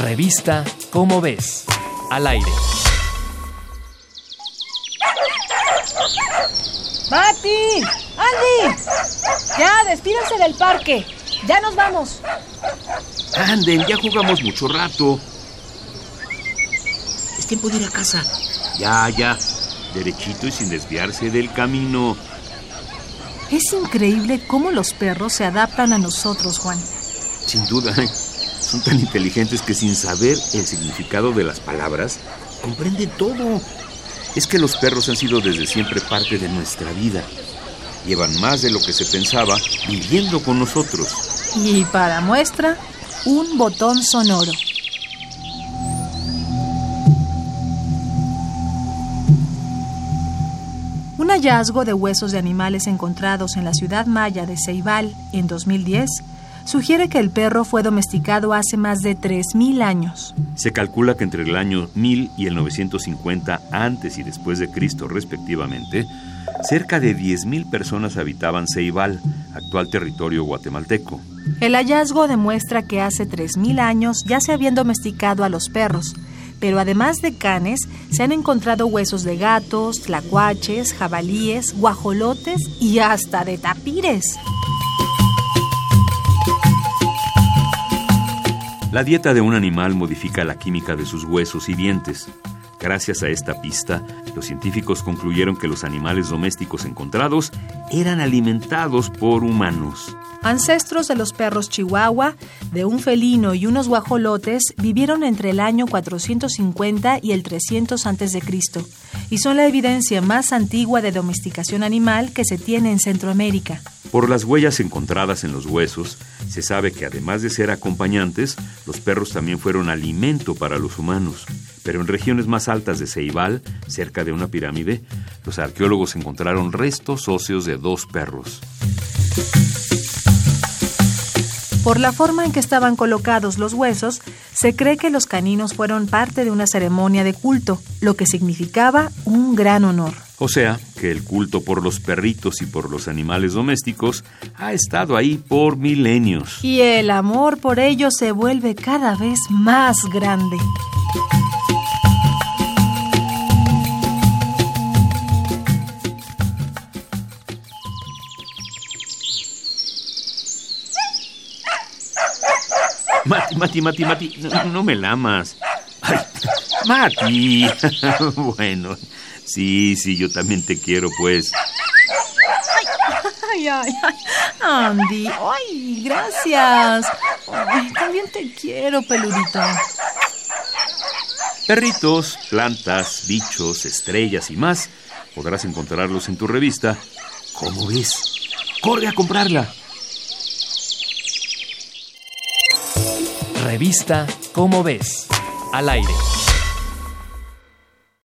Revista Cómo ves. Al aire. ¡Mati! ¡Andy! Ya, despídense del parque. Ya nos vamos. Anden, ya jugamos mucho rato. Es tiempo de ir a casa. Ya, ya. Derechito y sin desviarse del camino. Es increíble cómo los perros se adaptan a nosotros, Juan. Sin duda, ¿eh? Son tan inteligentes que sin saber el significado de las palabras, comprenden todo. Es que los perros han sido desde siempre parte de nuestra vida. Llevan más de lo que se pensaba viviendo con nosotros. Y para muestra, un botón sonoro. Un hallazgo de huesos de animales encontrados en la ciudad maya de Ceibal en 2010 sugiere que el perro fue domesticado hace más de 3.000 años. Se calcula que entre el año 1000 y el 950 antes y después de Cristo respectivamente, cerca de 10.000 personas habitaban Ceibal, actual territorio guatemalteco. El hallazgo demuestra que hace 3.000 años ya se habían domesticado a los perros, pero además de canes, se han encontrado huesos de gatos, tlacuaches, jabalíes, guajolotes y hasta de tapires. La dieta de un animal modifica la química de sus huesos y dientes. Gracias a esta pista, los científicos concluyeron que los animales domésticos encontrados eran alimentados por humanos. Ancestros de los perros chihuahua, de un felino y unos guajolotes vivieron entre el año 450 y el 300 a.C. y son la evidencia más antigua de domesticación animal que se tiene en Centroamérica. Por las huellas encontradas en los huesos, se sabe que además de ser acompañantes, los perros también fueron alimento para los humanos. Pero en regiones más altas de Ceibal, cerca de una pirámide, los arqueólogos encontraron restos óseos de dos perros. Por la forma en que estaban colocados los huesos, se cree que los caninos fueron parte de una ceremonia de culto, lo que significaba un gran honor. O sea, que el culto por los perritos y por los animales domésticos ha estado ahí por milenios. Y el amor por ellos se vuelve cada vez más grande. Mati, Mati, Mati, Mati, no, no me lamas. Ay, Mati. bueno, sí, sí, yo también te quiero, pues. Ay, ay, ay. Andy, ay, gracias. Ay, también te quiero, peludito. Perritos, plantas, bichos, estrellas y más podrás encontrarlos en tu revista. ¿Cómo ves? ¡Corre a comprarla! Revista Cómo ves. Al aire.